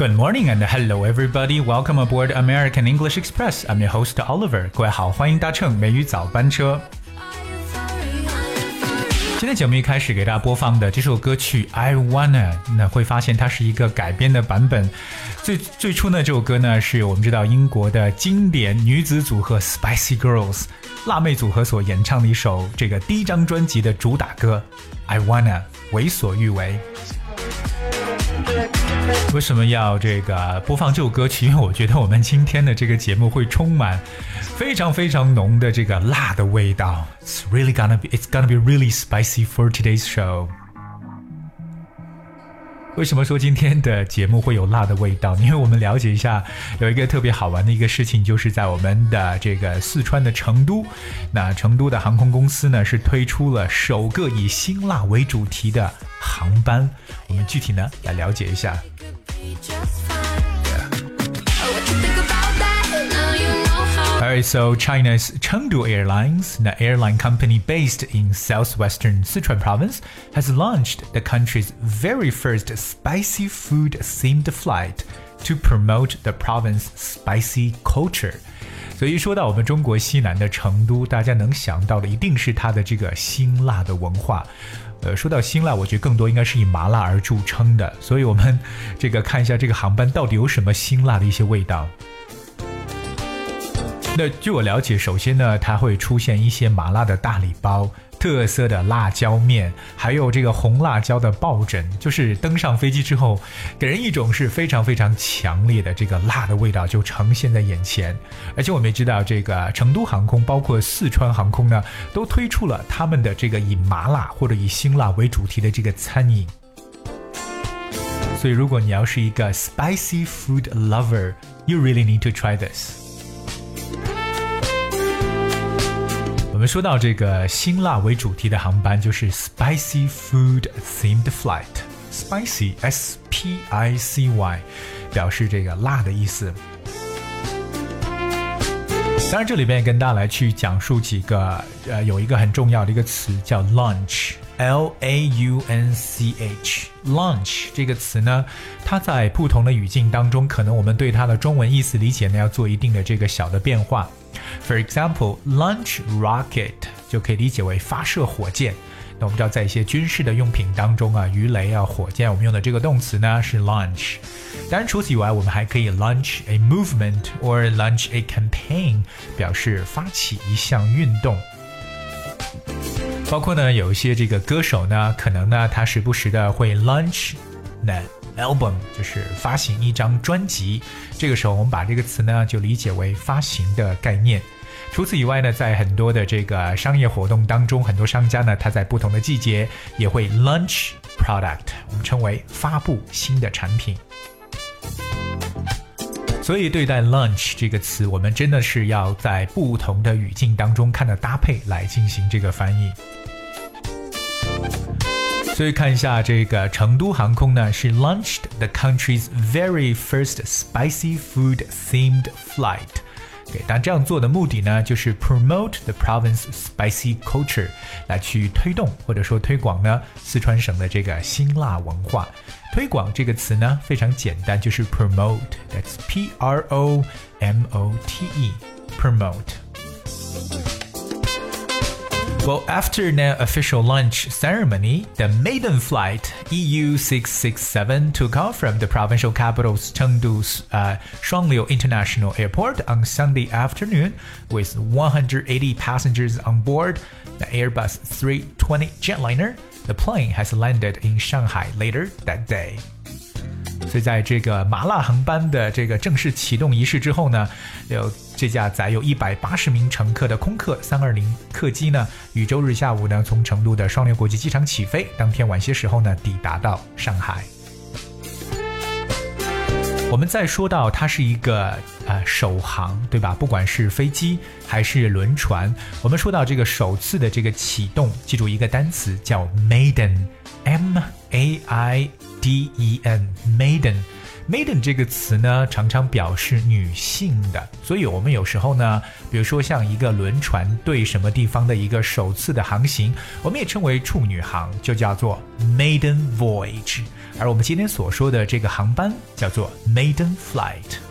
Good morning and hello everybody. Welcome aboard American English Express. I'm your host Oliver. 各位好，欢迎搭乘美语早班车。今天节目一开始给大家播放的这首歌曲《I Wanna》，那会发现它是一个改编的版本。最最初呢，这首歌呢是我们知道英国的经典女子组合 Spicy Girls 辣妹组合所演唱的一首这个第一张专辑的主打歌《I Wanna》，为所欲为。为什么要这个播放这首歌曲？因为我觉得我们今天的这个节目会充满非常非常浓的这个辣的味道。It's really gonna be, it's gonna be really spicy for today's show. 为什么说今天的节目会有辣的味道？因为我们了解一下，有一个特别好玩的一个事情，就是在我们的这个四川的成都，那成都的航空公司呢是推出了首个以辛辣为主题的航班。我们具体呢来了解一下。Alright, so China's Chengdu Airlines, the airline company based in southwestern Sichuan province, has launched the country's very first spicy food themed flight to promote the province's spicy culture. 所以说到我们中国西南的成都，大家能想到的一定是它的这个辛辣的文化。呃，说到辛辣，我觉得更多应该是以麻辣而着称的。所以我们这个看一下这个航班到底有什么辛辣的一些味道。 那据我了解，首先呢，它会出现一些麻辣的大礼包、特色的辣椒面，还有这个红辣椒的抱枕，就是登上飞机之后，给人一种是非常非常强烈的这个辣的味道就呈现在眼前。而且我们也知道，这个成都航空包括四川航空呢，都推出了他们的这个以麻辣或者以辛辣为主题的这个餐饮。所以，如果你要是一个 spicy food lover，you really need to try this。说到这个辛辣为主题的航班，就是 spicy food themed flight。spicy s p i c y 表示这个辣的意思。当然，这里边跟大家来去讲述几个，呃，有一个很重要的一个词叫 lunch lunch，l a u n c h。lunch 这个词呢，它在不同的语境当中，可能我们对它的中文意思理解呢，要做一定的这个小的变化。For example, launch rocket 就可以理解为发射火箭。那我们知道，在一些军事的用品当中啊，鱼雷啊、火箭，我们用的这个动词呢是 launch。当然，除此以外，我们还可以 launch a movement or launch a campaign，表示发起一项运动。包括呢，有一些这个歌手呢，可能呢，他时不时的会 launch 那 album，就是发行一张专辑。这个时候，我们把这个词呢，就理解为发行的概念。除此以外呢，在很多的这个商业活动当中，很多商家呢，他在不同的季节也会 launch product，我们称为发布新的产品。所以，对待 lunch 这个词，我们真的是要在不同的语境当中看的搭配来进行这个翻译。所以看一下这个成都航空呢，是 launched the country's very first spicy food themed flight。对，但这样做的目的呢，就是 promote the province spicy culture，来去推动或者说推广呢四川省的这个辛辣文化。推广这个词呢非常简单，就是 promote，that's P R O M O T E，promote。Well, after the official launch ceremony, the maiden flight EU667 took off from the provincial capital's Chengdu's uh, Shuangliu International Airport on Sunday afternoon with 180 passengers on board the Airbus 320 jetliner. The plane has landed in Shanghai later that day. 所以在这个麻辣航班的这个正式启动仪式之后呢，有这架载有一百八十名乘客的空客三二零客机呢，于周日下午呢从成都的双流国际机场起飞，当天晚些时候呢抵达到上海。我们再说到它是一个呃首航，对吧？不管是飞机还是轮船，我们说到这个首次的这个启动，记住一个单词叫 maiden，m a i。D E N maiden，maiden 这个词呢，常常表示女性的，所以我们有时候呢，比如说像一个轮船对什么地方的一个首次的航行，我们也称为处女航，就叫做 maiden voyage。而我们今天所说的这个航班叫做 maiden flight。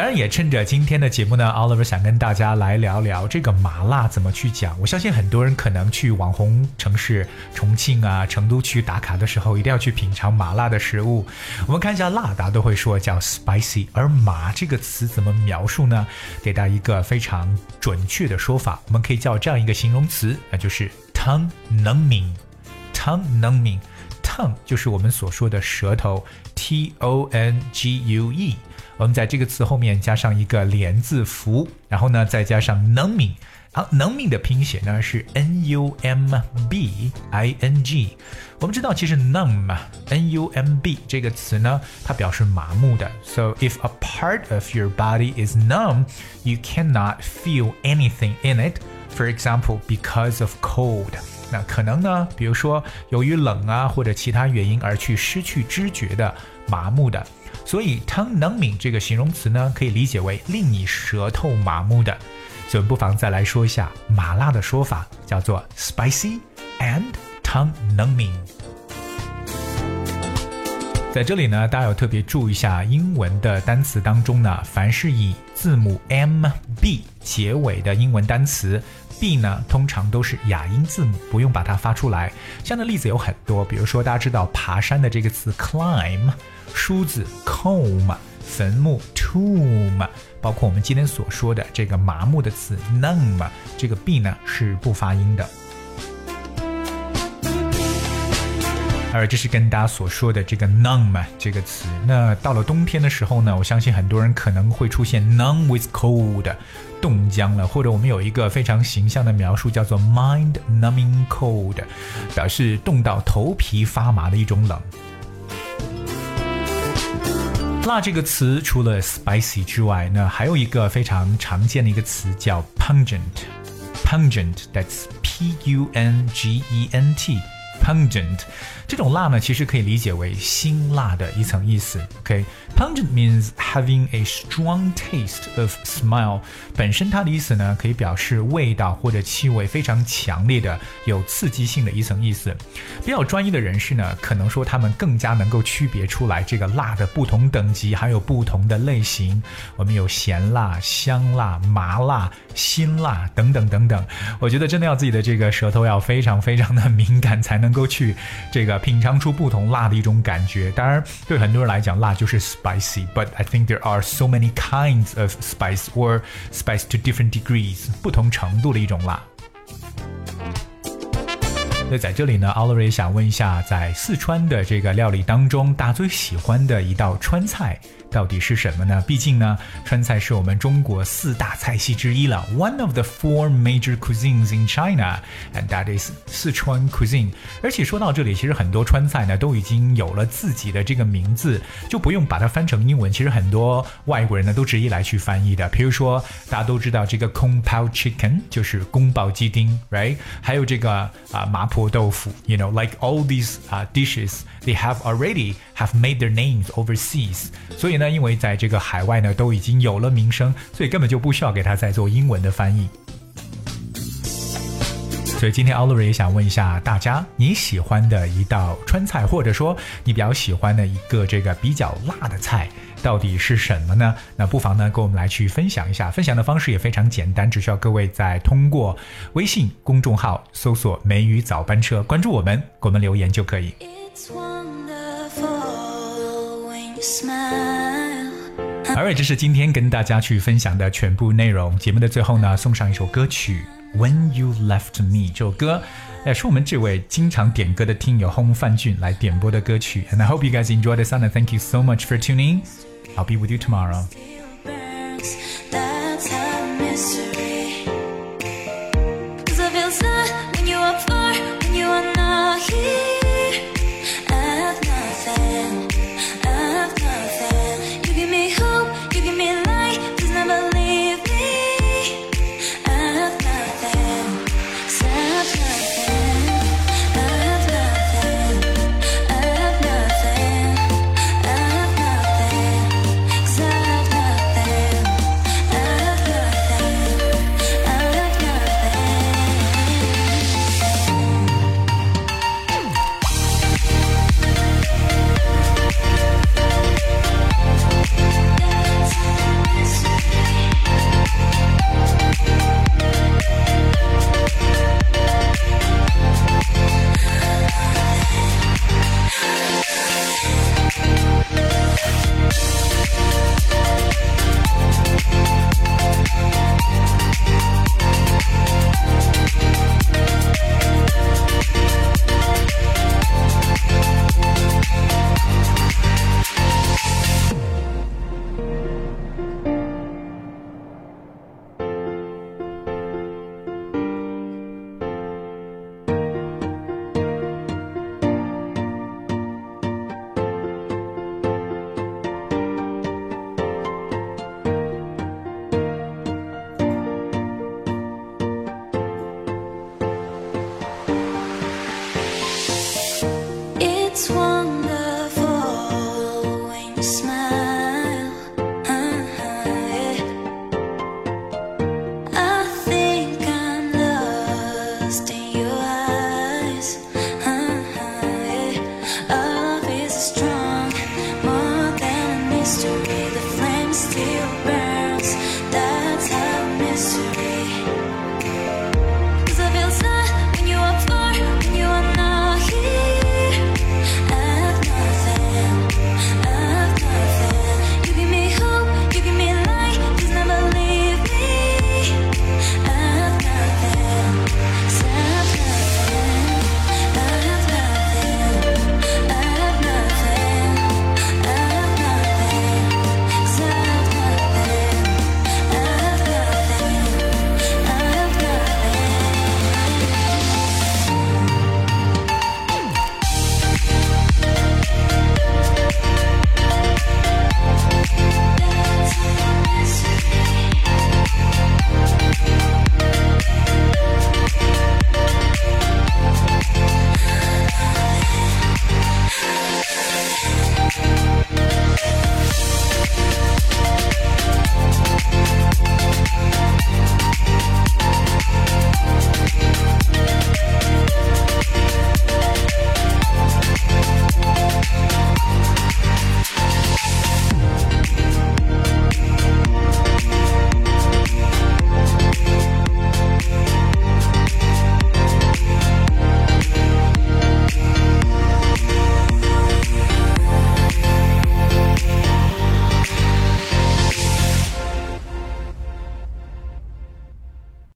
当然，也趁着今天的节目呢，Oliver 想跟大家来聊聊这个麻辣怎么去讲。我相信很多人可能去网红城市重庆啊、成都去打卡的时候，一定要去品尝麻辣的食物。我们看一下辣，大家都会说叫 spicy，而麻这个词怎么描述呢？给大家一个非常准确的说法，我们可以叫这样一个形容词，那就是 tongue numbing。tongue numbing，tongue 就是我们所说的舌头，t o n g u e。我们在这个词后面加上一个连字符，然后呢再加上 numbing，啊，numbing 的拼写呢是 n u m b i n g。我们知道其实 numb，n u m b 这个词呢，它表示麻木的。So if a part of your body is numb, you cannot feel anything in it. For example, because of cold. 那可能呢，比如说由于冷啊或者其他原因而去失去知觉的、麻木的。所以 tongue numbing 这个形容词呢，可以理解为令你舌头麻木的。所以不妨再来说一下麻辣的说法，叫做 spicy and tongue numbing。在这里呢，大家要特别注意一下英文的单词当中呢，凡是以字母 M B 结尾的英文单词，B 呢通常都是哑音字母，不用把它发出来。这样的例子有很多，比如说大家知道爬山的这个词 climb。梳子 comb，坟墓 tomb，包括我们今天所说的这个麻木的词 numb，这个 b 呢是不发音的。而这是跟大家所说的这个 numb 这个词。那到了冬天的时候呢，我相信很多人可能会出现 numb with cold，冻僵了，或者我们有一个非常形象的描述叫做 mind numbing cold，表示冻到头皮发麻的一种冷。辣这个词除了 spicy 之外，那还有一个非常常见的一个词叫 pungent，pungent，that's p-u-n-g-e-n-t pungent，。这种辣呢，其实可以理解为辛辣的一层意思。OK，pungent means having a strong taste of smell。本身它的意思呢，可以表示味道或者气味非常强烈的、有刺激性的一层意思。比较专业的人士呢，可能说他们更加能够区别出来这个辣的不同等级，还有不同的类型。我们有咸辣、香辣、麻辣、辛辣等等等等。我觉得真的要自己的这个舌头要非常非常的敏感，才能能够去这个。品尝出不同辣的一种感觉。当然，对很多人来讲，辣就是 spicy。But I think there are so many kinds of spice or spice to different degrees，不同程度的一种辣。那在这里呢，Oliver 也想问一下，在四川的这个料理当中，大家最喜欢的一道川菜。到底是什么呢？毕竟呢，川菜是我们中国四大菜系之一了，one of the four major cuisines in China，and that is 四川 cuisine。而且说到这里，其实很多川菜呢都已经有了自己的这个名字，就不用把它翻成英文。其实很多外国人呢都直接来去翻译的。比如说，大家都知道这个 kung pao chicken 就是宫保鸡丁，right？还有这个啊麻婆豆腐，you know，like all these 啊 dishes，they have already Have made their names overseas。所以。呢因为在这个海外呢，都已经有了名声，所以根本就不需要给他再做英文的翻译。所以今天 Oliver 也想问一下大家，你喜欢的一道川菜，或者说你比较喜欢的一个这个比较辣的菜，到底是什么呢？那不妨呢跟我们来去分享一下。分享的方式也非常简单，只需要各位在通过微信公众号搜索“梅雨早班车”，关注我们，给我们留言就可以。而这是今天跟大家去分享的全部内容。节目的最后呢，送上一首歌曲《When You Left Me》。这首歌也是我们这位经常点歌的听友洪范俊来点播的歌曲。And I hope you guys enjoy the song and thank you so much for tuning. I'll be with you tomorrow.